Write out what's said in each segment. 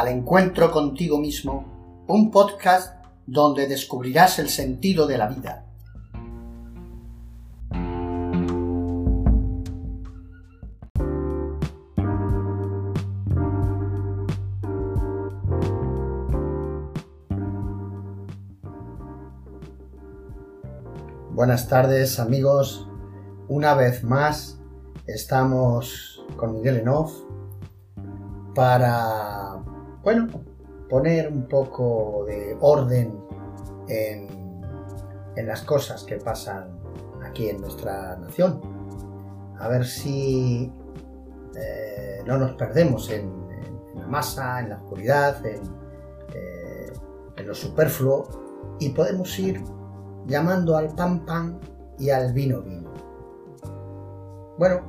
al encuentro contigo mismo, un podcast donde descubrirás el sentido de la vida. Buenas tardes amigos, una vez más estamos con Miguel Enoff para, bueno, poner un poco de orden en, las cosas que pasan aquí en nuestra nación. A ver si eh, no nos perdemos en, la masa, en la oscuridad, en, eh, en lo superfluo y podemos ir llamando al pan pan y al vino vino. Bueno,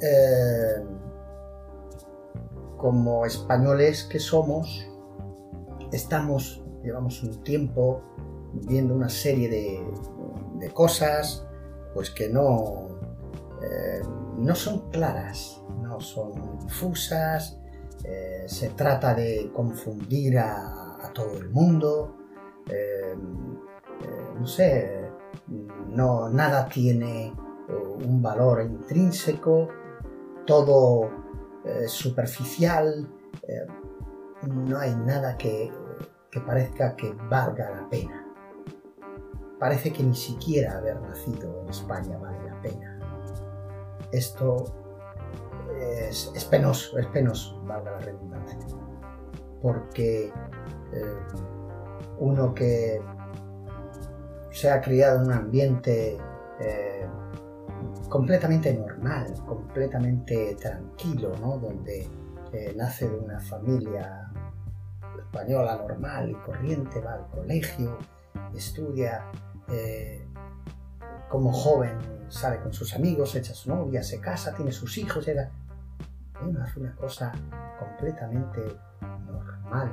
eh, como españoles que somos, estamos, llevamos un tiempo viendo una serie de, cosas, pues que no, eh, no son claras, no son difusas, eh, se trata de confundir a, todo el mundo, eh, no sé, no, nada tiene un valor intrínseco, todo es superficial, no hay nada que, que parezca que valga la pena. Parece que ni siquiera haber nacido en España vale la pena. Esto es, penoso, es penoso, valga la redundancia. Porque eh, uno que se ha criado en un ambiente eh, completamente normal, completamente tranquilo, ¿no? donde eh, nace de una familia española normal y corriente, va al colegio, estudia, eh, como joven sale con sus amigos, echa su novia, se casa, tiene sus hijos, era... Bueno, hace una cosa completamente normal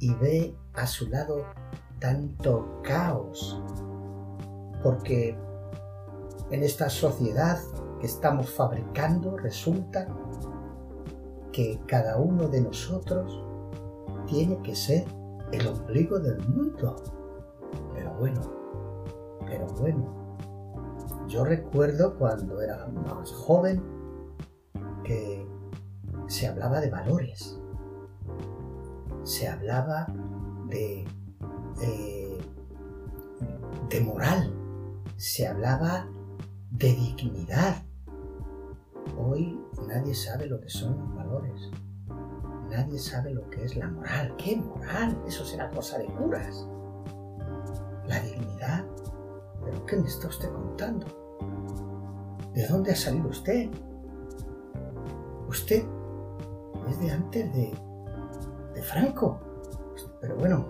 y ve a su lado tanto caos, porque en esta sociedad que estamos fabricando resulta que cada uno de nosotros tiene que ser el ombligo del mundo. Pero bueno, pero bueno. Yo recuerdo cuando era más joven que se hablaba de valores. Se hablaba de, de, de moral. Se hablaba de dignidad. Hoy nadie sabe lo que son los valores. Nadie sabe lo que es la moral. ¿Qué moral? Eso será cosa de curas. La dignidad. ¿Pero qué me está usted contando? ¿De dónde ha salido usted? Usted es de antes de, de Franco. Pero bueno,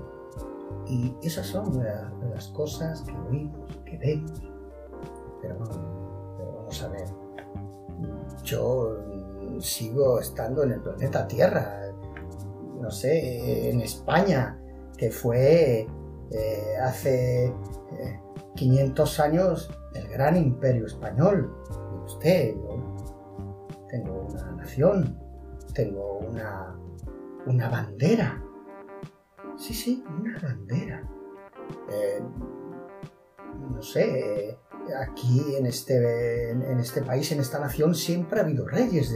y esas son las cosas que oímos, que vemos. Pero, ver. Yo sigo estando en el planeta Tierra no sé, en España, que fue eh, hace 500 eh, años el gran imperio español. Y usted, yo tengo una nación, tengo una, una bandera. Sí, sí, una bandera. Eh, no sé, aquí en este, en este país, en esta nación, siempre ha habido reyes,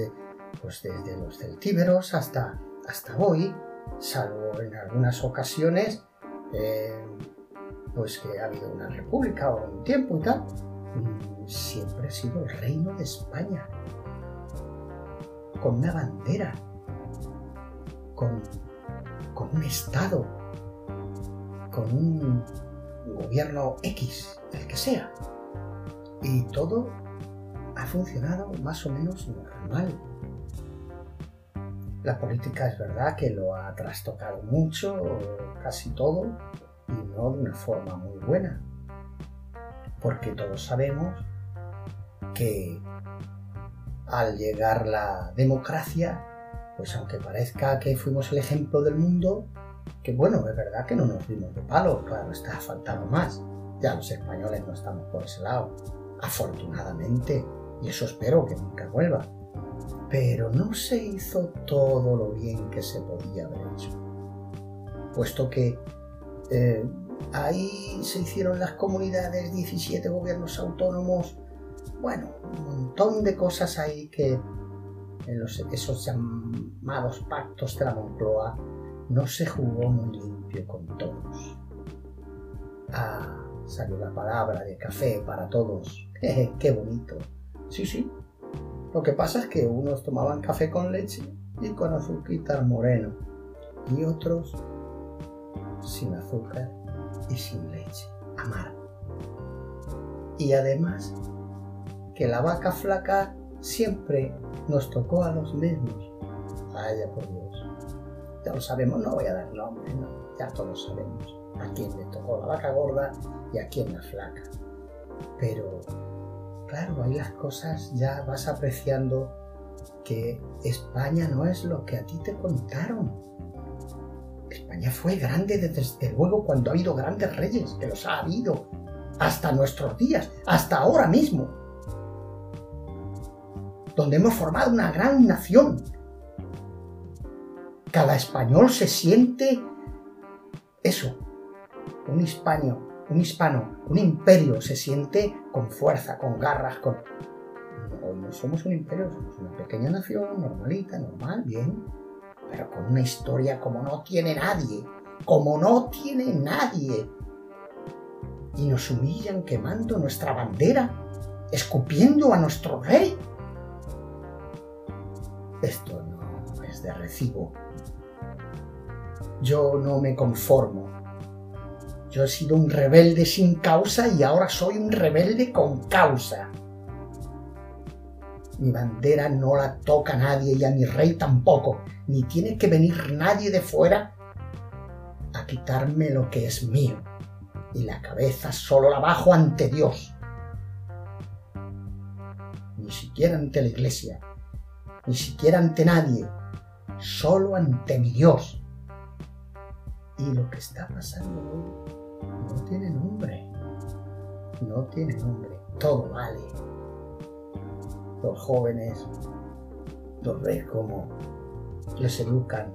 pues desde los celtíberos hasta hasta hoy, salvo en algunas ocasiones, eh, pues que ha habido una república o un tiempo y tal, mm, siempre ha sido el reino de España, con una bandera, con, con un Estado, con un gobierno X, el que sea. Y todo ha funcionado más o menos normal. La política es verdad que lo ha trastocado mucho, casi todo, y no de una forma muy buena. Porque todos sabemos que al llegar la democracia, pues aunque parezca que fuimos el ejemplo del mundo, que bueno, es verdad que no nos dimos de palo, claro, está faltando más. Ya los españoles no estamos por ese lado, afortunadamente, y eso espero que nunca vuelva. pero no se hizo todo lo bien que se podía haber hecho, puesto que eh, ahí se hicieron las comunidades, 17 gobiernos autónomos, bueno, un montón de cosas ahí que en esos llamados pactos de la Moncloa no se jugó muy limpio con todos. Ah, salió la palabra de café para todos. ¡Qué bonito! Sí, sí. Lo que pasa es que unos tomaban café con leche y con azúcar moreno y otros sin azúcar y sin leche, amargo. Y además que la vaca flaca siempre nos tocó a los mismos. Vaya por Dios. Ya lo sabemos, no voy a dar nombre, no, ya todos sabemos a quién le tocó la vaca gorda y a quién la flaca. Pero, claro, ahí las cosas ya vas apreciando que España no es lo que a ti te contaron. España fue grande desde luego cuando ha habido grandes reyes, que los ha habido, hasta nuestros días, hasta ahora mismo, donde hemos formado una gran nación. Cada español se siente eso, un hispano, un hispano, un imperio se siente con fuerza, con garras, con... No, no somos un imperio, somos una pequeña nación, normalita, normal, bien, pero con una historia como no tiene nadie, como no tiene nadie. Y nos humillan quemando nuestra bandera, escupiendo a nuestro rey. Esto no es de recibo. Yo no me conformo yo he sido un rebelde sin causa y ahora soy un rebelde con causa. Mi bandera no la toca nadie y a mi rey tampoco, ni tiene que venir nadie de fuera a quitarme lo que es mío. Y la cabeza solo la bajo ante Dios. Ni siquiera ante la iglesia, ni siquiera ante nadie, solo ante mi Dios. Y lo que está pasando hoy no tiene nombre. No tiene nombre. Todo vale. Los jóvenes los ves como les educan.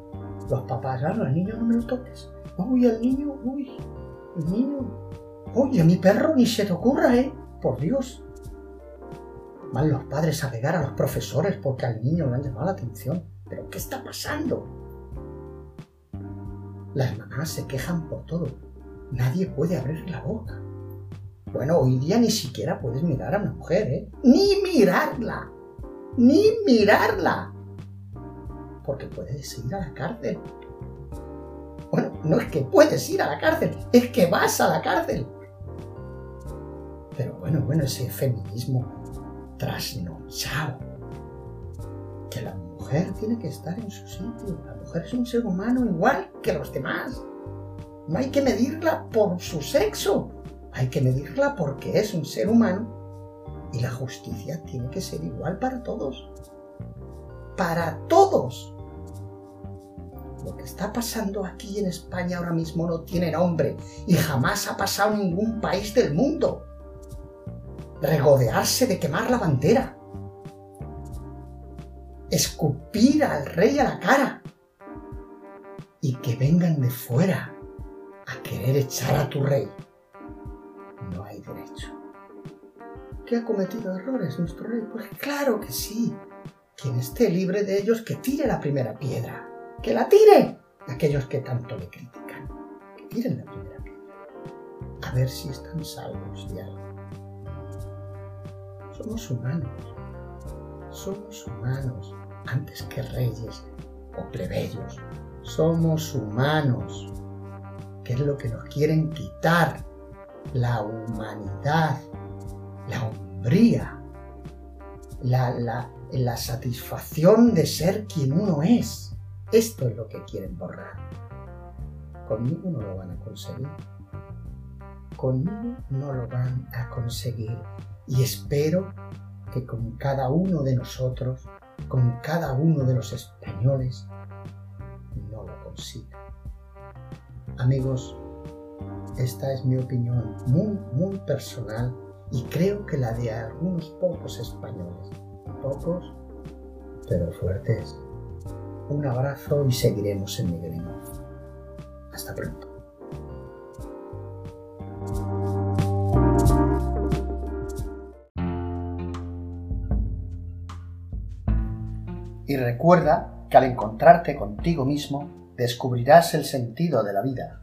Los papás, ah, al niño no me lo toques. Uy, al niño, uy, el niño. Uy, a mi perro ni se te ocurra, ¿eh? Por Dios. Van los padres a pegar a los profesores porque al niño le han llamado la atención. ¿Pero qué está pasando? Las mamás se quejan por todo nadie puede abrir la boca. Bueno, hoy día ni siquiera puedes mirar a una mujer, ¿eh? Ni mirarla. Ni mirarla. Porque puedes ir a la cárcel. Bueno, no es que puedes ir a la cárcel, es que vas a la cárcel. Pero bueno, bueno, ese feminismo trasnochado. Que la mujer tiene que estar en su sitio. La mujer es un ser humano igual que los demás. No hay que medirla por su sexo, hay que medirla porque es un ser humano y la justicia tiene que ser igual para todos. Para todos. Lo que está pasando aquí en España ahora mismo no tiene nombre y jamás ha pasado en ningún país del mundo. Regodearse de quemar la bandera. Escupir al rey a la cara. Y que vengan de fuera querer echar a tu rey. No hay derecho. ¿Que ha cometido errores nuestro rey? Pues claro que sí. Quien esté libre de ellos, que tire la primera piedra. ¡Que la tire! Aquellos que tanto le critican. Que tiren la primera piedra. A ver si están salvos de algo. Somos humanos. Somos humanos antes que reyes o plebeyos. Somos humanos que es lo que nos quieren quitar, la humanidad, la hombría, la, la, la satisfacción de ser quien uno es. Esto es lo que quieren borrar. Conmigo no lo van a conseguir. Conmigo no lo van a conseguir. Y espero que con cada uno de nosotros, con cada uno de los españoles, no lo consigan. Amigos, esta es mi opinión muy, muy personal y creo que la de algunos pocos españoles. Pocos, pero fuertes. Un abrazo y seguiremos en Negrino. Hasta pronto. Y recuerda que al encontrarte contigo mismo, descubrirás el sentido de la vida